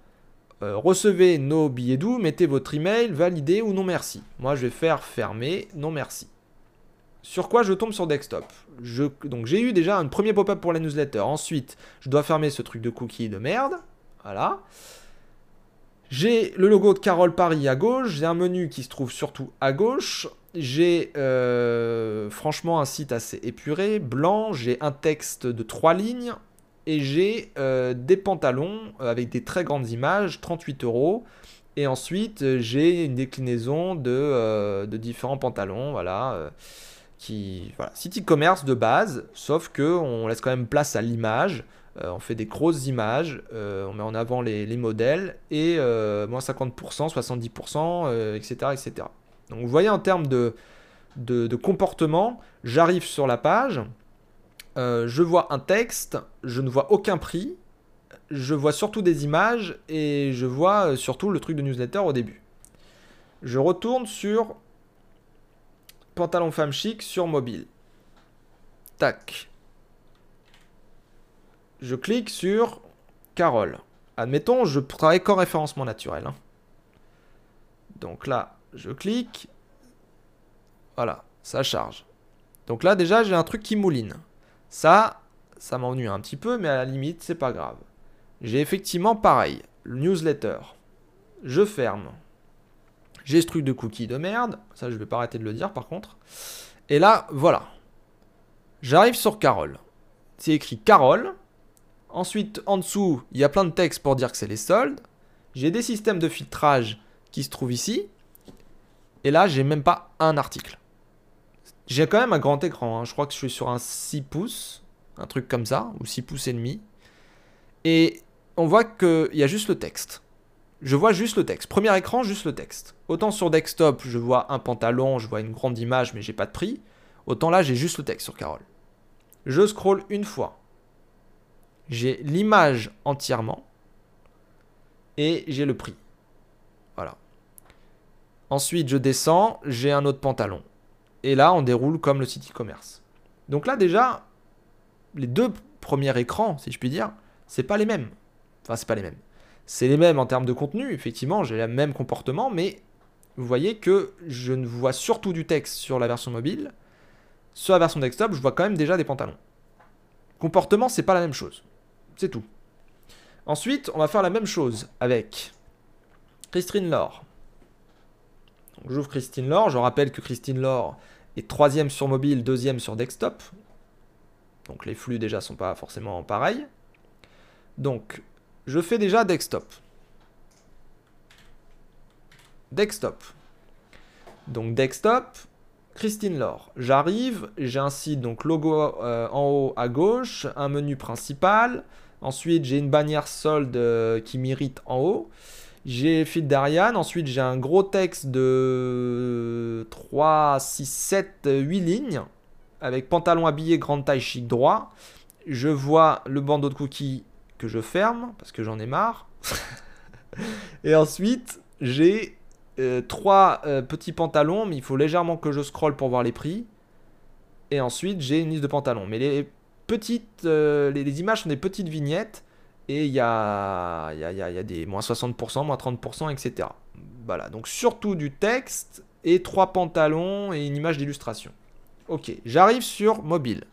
Speaker 1: euh, recevez nos billets doux, mettez votre email, validez ou non merci. Moi, je vais faire fermer, non merci. Sur quoi je tombe sur desktop Donc j'ai eu déjà un premier pop-up pour la newsletter. Ensuite, je dois fermer ce truc de cookie de merde. Voilà. J'ai le logo de Carole Paris à gauche, j'ai un menu qui se trouve surtout à gauche. J'ai euh, franchement un site assez épuré, blanc, j'ai un texte de trois lignes et j'ai euh, des pantalons euh, avec des très grandes images, 38 euros. Et ensuite, j'ai une déclinaison de, différents pantalons, voilà, qui, voilà, site e-commerce de base, sauf que on laisse quand même place à l'image. on fait des grosses images, on met en avant les, les modèles et moins 50%, 70%, etc., etc. Donc vous voyez en termes de, comportement, j'arrive sur la page, euh, je vois un texte, je ne vois aucun prix, je vois surtout des images et je vois euh, surtout le truc de newsletter au début. Je retourne sur pantalon femme chic sur mobile. Tac. Je clique sur Carole. Admettons, je travaille qu'en référencement naturel. Hein. Donc là, je clique. Voilà, ça charge. Donc là, déjà, j'ai un truc qui mouline. Ça, ça m'ennuie un petit peu, mais à la limite, c'est pas grave. J'ai effectivement pareil, le newsletter. Je ferme. J'ai ce truc de cookie de merde. Ça, je vais pas arrêter de le dire par contre. Et là, voilà. J'arrive sur Carole. C'est écrit Carole. Ensuite, en dessous, il y a plein de textes pour dire que c'est les soldes. J'ai des systèmes de filtrage qui se trouvent ici. Et là, j'ai même pas un article. J'ai quand même un grand écran. Hein. Je crois que je suis sur un 6 pouces, un truc comme ça, ou 6 pouces et demi. Et on voit qu'il y a juste le texte. Je vois juste le texte. Premier écran, juste le texte. Autant sur desktop, je vois un pantalon, je vois une grande image, mais j'ai pas de prix. Autant là, j'ai juste le texte sur Carole. Je scroll une fois. J'ai l'image entièrement. Et j'ai le prix. Voilà. Ensuite, je descends, j'ai un autre pantalon. Et là, on déroule comme le site e-commerce. Donc là, déjà, les deux premiers écrans, si je puis dire, c'est pas les mêmes. Enfin, c'est pas les mêmes. C'est les mêmes en termes de contenu, effectivement, j'ai le même comportement, mais vous voyez que je ne vois surtout du texte sur la version mobile. Sur la version desktop, je vois quand même déjà des pantalons. Comportement, c'est pas la même chose. C'est tout. Ensuite, on va faire la même chose avec Christine Laure. J'ouvre Christine Laure. Je rappelle que Christine Laure est troisième sur mobile, deuxième sur desktop. Donc les flux déjà sont pas forcément pareils. Donc je fais déjà desktop. Desktop. Donc desktop, Christine Laure. J'arrive, j'ai un site, donc logo euh, en haut à gauche, un menu principal. Ensuite, j'ai une bannière solde euh, qui m'irrite en haut. J'ai feed d'Ariane. Ensuite, j'ai un gros texte de 3, 6, 7, 8 lignes avec pantalon habillé, grande taille, chic droit. Je vois le bandeau de cookies que je ferme parce que j'en ai marre. (laughs) Et ensuite, j'ai euh, trois euh, petits pantalons, mais il faut légèrement que je scrolle pour voir les prix. Et ensuite, j'ai une liste de pantalons. Mais les petites, euh, les, images sont des petites vignettes. Et il y a, y, a, y a, des moins 60%, moins 30%, etc. Voilà, donc surtout du texte et trois pantalons et une image d'illustration. Ok, j'arrive sur mobile.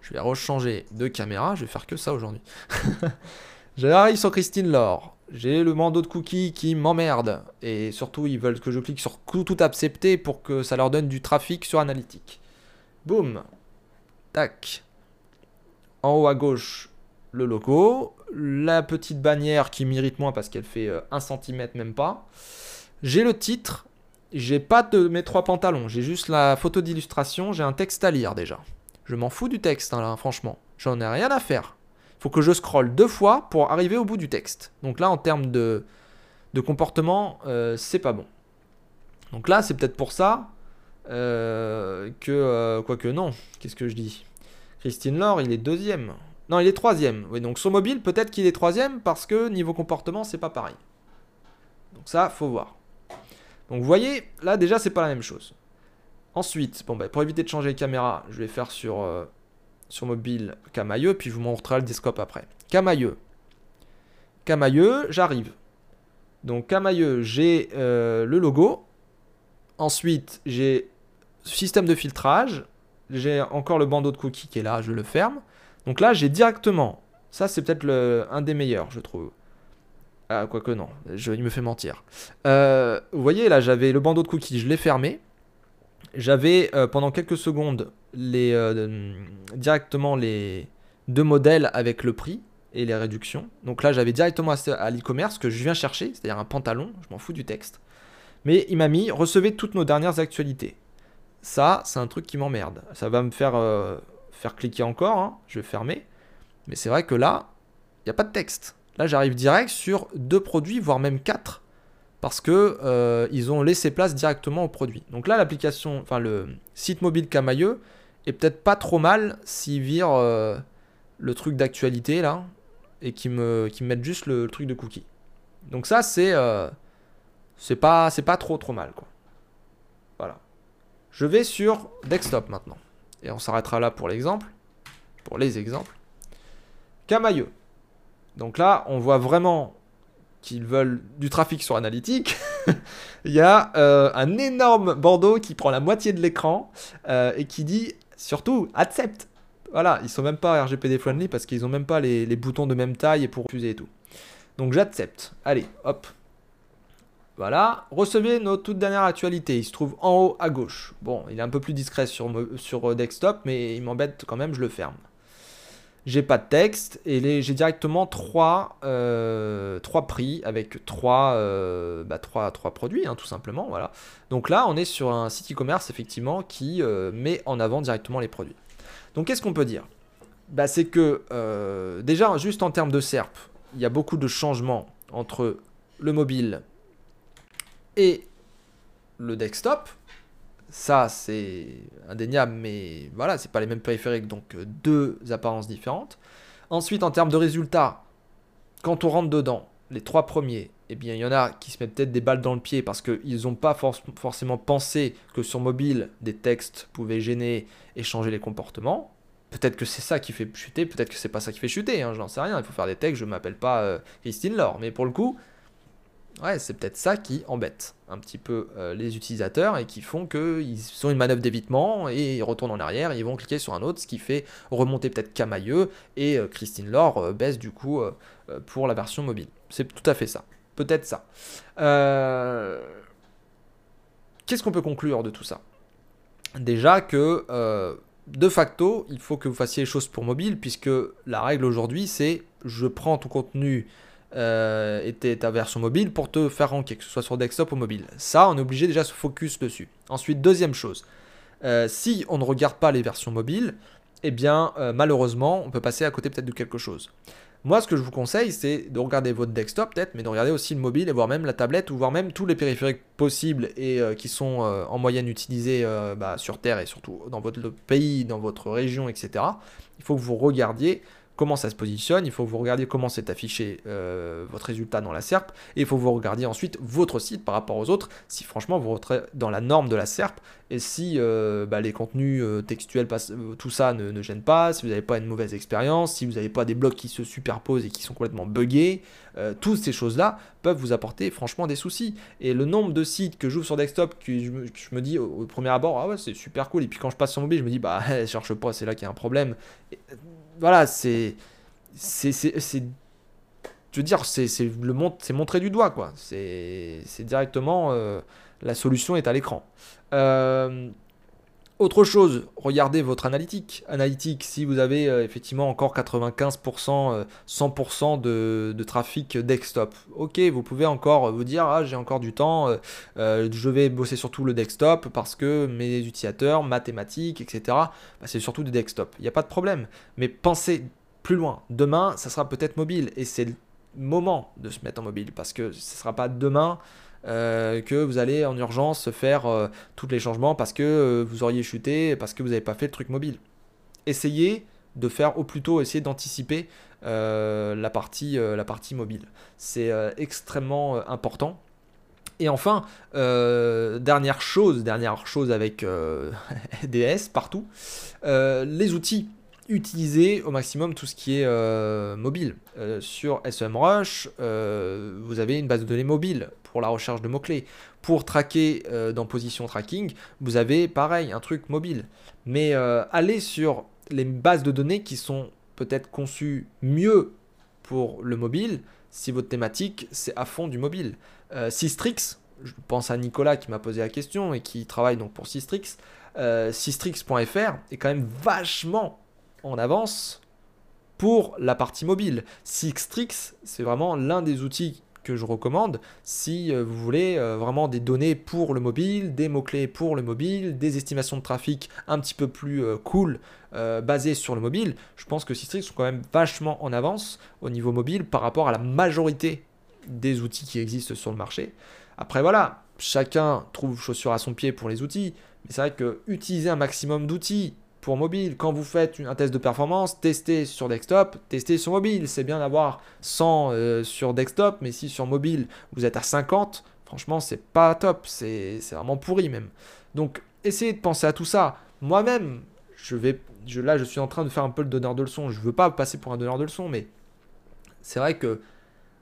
Speaker 1: Je vais rechanger de caméra, je vais faire que ça aujourd'hui. (laughs) J'arrive sur Christine Laure. J'ai le manteau de cookies qui m'emmerde. Et surtout, ils veulent que je clique sur tout accepter pour que ça leur donne du trafic sur Analytique. Boum. Tac. En haut à gauche, le logo. La petite bannière qui m'irrite moins parce qu'elle fait 1 euh, cm même pas. J'ai le titre. J'ai pas de mes trois pantalons. J'ai juste la photo d'illustration. J'ai un texte à lire déjà. Je m'en fous du texte, hein, là, franchement. J'en ai rien à faire faut que je scrolle deux fois pour arriver au bout du texte. Donc là, en termes de, comportement, euh, c'est pas bon. Donc là, c'est peut-être pour ça euh, que... Quoique non, qu'est-ce que je dis? Christine Laure, il est deuxième. Non, il est troisième. Oui, donc sur mobile, peut-être qu'il est troisième parce que niveau comportement, c'est pas pareil. Donc ça, faut voir. Donc vous voyez, là déjà, c'est pas la même chose. Ensuite, bon, bah, pour éviter de changer de caméra, je vais faire sur sur mobile Camailleux, puis je vous montrerai le descope après. Camailleux. Camailleux, j'arrive. Donc Camailleux, j'ai euh, le logo. Ensuite, j'ai système de filtrage. J'ai encore le bandeau de cookies qui est là, je le ferme. Donc là, j'ai directement, ça c'est peut-être un des meilleurs, je trouve. Ah, quoique non, je, il me fait mentir. Euh, vous voyez, là, j'avais le bandeau de cookies, je l'ai fermé. J'avais euh, pendant quelques secondes euh, directement les deux modèles avec le prix et les réductions. Donc là, j'avais directement à l'e-commerce que je viens chercher, c'est-à-dire un pantalon, je m'en fous du texte. Mais il m'a mis recevez toutes nos dernières actualités. Ça, c'est un truc qui m'emmerde. Ça va me faire, faire cliquer encore, hein. je vais fermer. Mais c'est vrai que là, il n'y a pas de texte. Là, j'arrive direct sur deux produits, voire même quatre parce que euh, ils ont laissé place directement au produit. Donc là, l'application, enfin le site mobile Camailleux est peut-être pas trop mal s'ils virent euh, le truc d'actualité là et qu'ils me, mettent juste le, truc de cookie. Donc ça, c'est euh, c'est pas c'est pas trop trop mal quoi. Voilà. Je vais sur desktop maintenant et on s'arrêtera là pour l'exemple, pour les exemples. Camailleux. Donc là, on voit vraiment qu'ils veulent du trafic sur Analytique, (laughs) il y a euh, un énorme bandeau qui prend la moitié de l'écran euh, et qui dit surtout accept. Voilà, ils sont même pas RGPD friendly parce qu'ils ont même pas les, boutons de même taille pour refuser et tout. Donc j'accepte. Allez, hop. Voilà, recevez nos toutes dernières actualités. Il se trouve en haut à gauche. Bon, il est un peu plus discret sur, euh, desktop, mais il m'embête quand même, je le ferme. J'ai pas de texte et j'ai directement trois, euh, trois prix avec trois, euh, bah, produits hein, tout simplement voilà. Donc là on est sur un site e-commerce effectivement qui euh, met en avant directement les produits. Donc qu'est-ce qu'on peut dire? Bah, c'est que déjà, juste en termes de SERP, il y a beaucoup de changements entre le mobile et le desktop. Ça, c'est indéniable, mais voilà, c'est pas les mêmes périphériques, donc euh, deux apparences différentes. Ensuite, en termes de résultats, quand on rentre dedans, les trois premiers, eh bien, il y en a qui se mettent peut-être des balles dans le pied parce qu'ils n'ont pas forcément pensé que sur mobile, des textes pouvaient gêner et changer les comportements. Peut-être que c'est ça qui fait chuter, peut-être que c'est pas ça qui fait chuter, hein, je n'en sais rien. Il faut faire des textes, je m'appelle pas euh, Christine Laure, mais pour le coup, ouais, c'est peut-être ça qui embête un petit peu euh, les utilisateurs et qui font qu'ils ont une manœuvre d'évitement et ils retournent en arrière, ils vont cliquer sur un autre, ce qui fait remonter peut-être Camailleux et euh, Christine Laure baisse du coup pour la version mobile. C'est tout à fait ça. Peut-être ça. Qu'est-ce qu'on peut conclure de tout ça? Déjà que de facto, il faut que vous fassiez les choses pour mobile, puisque la règle aujourd'hui, c'est je prends ton contenu euh, et ta version mobile pour te faire ranker, que ce soit sur desktop ou mobile. Ça, on est obligé déjà de se focus dessus. Ensuite, deuxième chose, euh, si on ne regarde pas les versions mobiles, eh bien, euh, malheureusement, on peut passer à côté peut-être de quelque chose. Moi, ce que je vous conseille, c'est de regarder votre desktop peut-être, mais de regarder aussi le mobile et voir même la tablette ou voir même tous les périphériques possibles et euh, qui sont en moyenne utilisés bah, sur Terre et surtout dans votre pays, dans votre région, etc. Il faut que vous regardiez comment ça se positionne, il faut que vous regardiez comment c'est affiché euh, votre résultat dans la SERP, et il faut que vous regardiez ensuite votre site par rapport aux autres, si franchement vous rentrez dans la norme de la SERP, et si euh, bah, les contenus euh, textuels, tout ça ne, ne, gêne pas, si vous n'avez pas une mauvaise expérience, si vous n'avez pas des blocs qui se superposent et qui sont complètement buggés, toutes ces choses-là peuvent vous apporter franchement des soucis. Et le nombre de sites que j'ouvre sur desktop, je me, dis au, premier abord, ah ouais c'est super cool, et puis quand je passe sur mobile, je me dis, bah (laughs) cherche pas, c'est là qu'il y a un problème voilà, c'est. C'est. Je veux dire, c'est le c'est montré du doigt, quoi. C'est directement. Euh, la solution est à l'écran. Euh, autre chose, regardez votre analytique. Analytique, si vous avez euh, effectivement encore 95%, 100% de, de, trafic desktop, ok, vous pouvez encore vous dire, ah, j'ai encore du temps, je vais bosser surtout le desktop parce que mes utilisateurs, mathématiques, etc., bah, c'est surtout du desktop. Il n'y a pas de problème. Mais pensez plus loin. Demain, ça sera peut-être mobile et c'est le moment de se mettre en mobile parce que ce ne sera pas demain euh, que vous allez en urgence faire euh, tous les changements parce que euh, vous auriez chuté, parce que vous n'avez pas fait le truc mobile. Essayez de faire au plus tôt, essayez d'anticiper la, partie, la partie mobile. C'est extrêmement important. Et enfin, dernière chose, dernière chose avec (laughs) DS partout, les outils utiliser au maximum tout ce qui est mobile. Sur SEMrush, euh, vous avez une base de données mobile pour la recherche de mots-clés. Pour traquer dans position tracking, vous avez pareil, un truc mobile. Mais allez sur les bases de données qui sont peut-être conçues mieux pour le mobile si votre thématique c'est à fond du mobile. Systrix, je pense à Nicolas qui m'a posé la question et qui travaille donc pour Systrix. Systrix.fr est quand même vachement en avance pour la partie mobile. Sixtrix, c'est vraiment l'un des outils que je recommande si euh, vous voulez euh, vraiment des données pour le mobile, des mots-clés pour le mobile, des estimations de trafic un petit peu plus euh, cool basées sur le mobile. Je pense que Sixtrix sont quand même vachement en avance au niveau mobile par rapport à la majorité des outils qui existent sur le marché. Après voilà, chacun trouve chaussure à son pied pour les outils, mais c'est vrai que utiliser un maximum d'outils pour mobile. Quand vous faites un test de performance, testez sur desktop, testez sur mobile. C'est bien d'avoir 100 euh, sur desktop, mais si sur mobile vous êtes à 50, franchement, c'est pas top. C'est vraiment pourri même. Donc, essayez de penser à tout ça. Moi-même, je vais, je, là, je suis en train de faire un peu le donneur de leçons. Je veux pas passer pour un donneur de leçons, mais c'est vrai que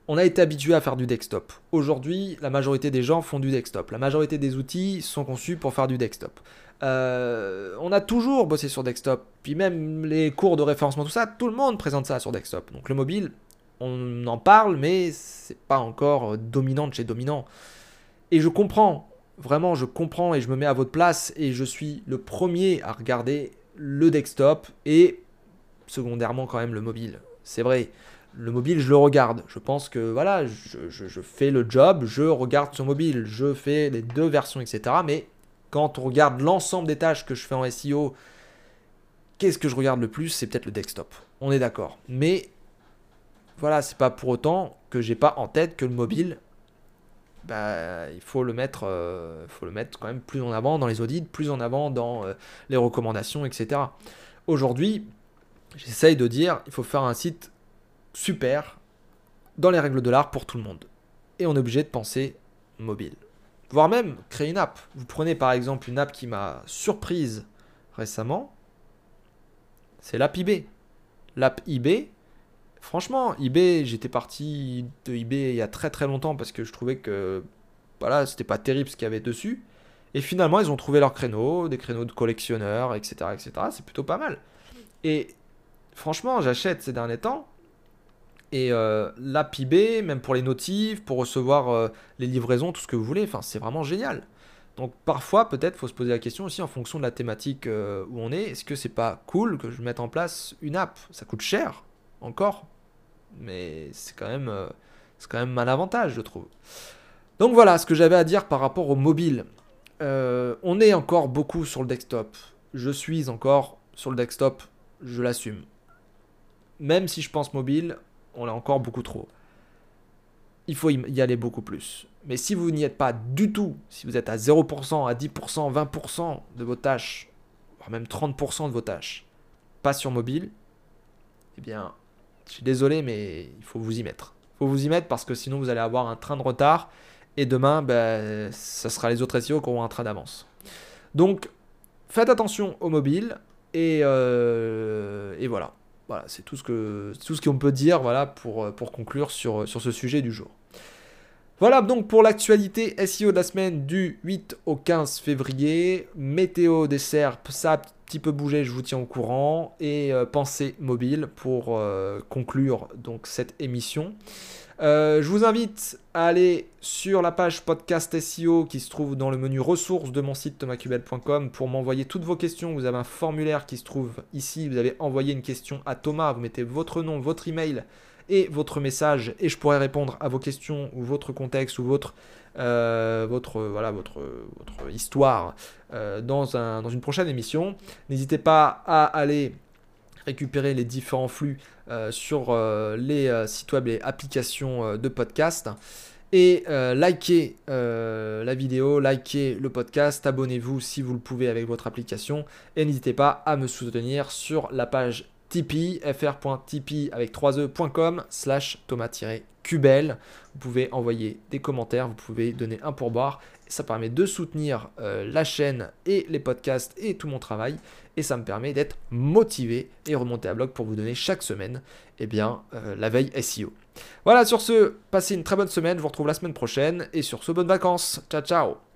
Speaker 1: on a été habitué à faire du desktop. Aujourd'hui, la majorité des gens font du desktop. La majorité des outils sont conçus pour faire du desktop. Euh, on a toujours bossé sur desktop. Puis même les cours de référencement, tout ça, tout le monde présente ça sur desktop. Donc le mobile, on en parle, mais c'est pas encore dominant de chez dominant. Et je comprends, vraiment, je comprends et je me mets à votre place et je suis le premier à regarder le desktop et secondairement quand même le mobile. C'est vrai, le mobile, je le regarde. Je pense que voilà, je, je, fais le job, je regarde sur mobile, je fais les deux versions, etc. Mais quand on regarde l'ensemble des tâches que je fais en SEO, qu'est-ce que je regarde le plus C'est peut-être le desktop. On est d'accord. Mais voilà, c'est pas pour autant que j'ai pas en tête que le mobile, bah, il faut le mettre, euh, faut le mettre quand même plus en avant dans les audits, plus en avant dans euh, les recommandations, etc. Aujourd'hui, j'essaye de dire, il faut faire un site super dans les règles de l'art pour tout le monde. Et on est obligé de penser mobile. Voire même créer une app. Vous prenez par exemple une app qui m'a surprise récemment, c'est l'app eBay. L'app eBay, franchement, eBay, j'étais parti de eBay il y a très très longtemps parce que je trouvais que voilà, c'était pas terrible ce qu'il y avait dessus. Et finalement, ils ont trouvé leur créneau, des créneaux de collectionneurs, etc. etc. C'est plutôt pas mal. Et franchement, j'achète ces derniers temps. Et euh, l'app eBay, même pour les notifs, pour recevoir euh, les livraisons, tout ce que vous voulez, enfin, c'est vraiment génial. Donc parfois, peut-être, faut se poser la question aussi en fonction de la thématique euh, où on est. Est-ce que c'est pas cool que je mette en place une app? Ça coûte cher, encore, mais c'est quand même, c'est quand même un avantage, je trouve. Donc voilà ce que j'avais à dire par rapport au mobile. On est encore beaucoup sur le desktop. Je suis encore sur le desktop, je l'assume. Même si je pense mobile, on l'a encore beaucoup trop. Il faut y aller beaucoup plus. Mais si vous n'y êtes pas du tout, si vous êtes à 0%, à 10%, 20% de vos tâches, voire même 30% de vos tâches, pas sur mobile, eh bien, je suis désolé, mais il faut vous y mettre. Il faut vous y mettre parce que sinon vous allez avoir un train de retard et demain, ben, ça sera les autres SEO qui auront un train d'avance. Donc, faites attention au mobile et, euh, et voilà. Voilà, c'est tout ce que tout qu'on peut dire voilà, pour, pour conclure sur, sur ce sujet du jour. Voilà donc pour l'actualité SEO de la semaine du 8 au 15 février. Météo des ça a un petit peu bougé, je vous tiens au courant. Et euh, pensée mobile pour euh, conclure donc cette émission. Euh, je vous invite à aller sur la page podcast SEO qui se trouve dans le menu ressources de mon site thomascubel.com pour m'envoyer toutes vos questions. Vous avez un formulaire qui se trouve ici. Vous avez envoyé une question à Thomas. Vous mettez votre nom, votre email et votre message et je pourrai répondre à vos questions ou votre contexte ou votre, euh, votre, voilà, votre, histoire euh, dans, un, dans une prochaine émission. N'hésitez pas à aller récupérer les différents flux euh, sur les sites web et applications de podcast. Et likez la vidéo, likez le podcast, abonnez-vous si vous le pouvez avec votre application. Et n'hésitez pas à me soutenir sur la page Tipeee, fr.tipeee avec 3e.com slash thomas-cubel. Vous pouvez envoyer des commentaires, vous pouvez donner un pourboire. Ça permet de soutenir euh, la chaîne et les podcasts et tout mon travail. Et ça me permet d'être motivé et remonter à blog pour vous donner chaque semaine eh bien, euh, la veille SEO. Voilà, sur ce, passez une très bonne semaine. Je vous retrouve la semaine prochaine. Et sur ce, bonnes vacances. Ciao, ciao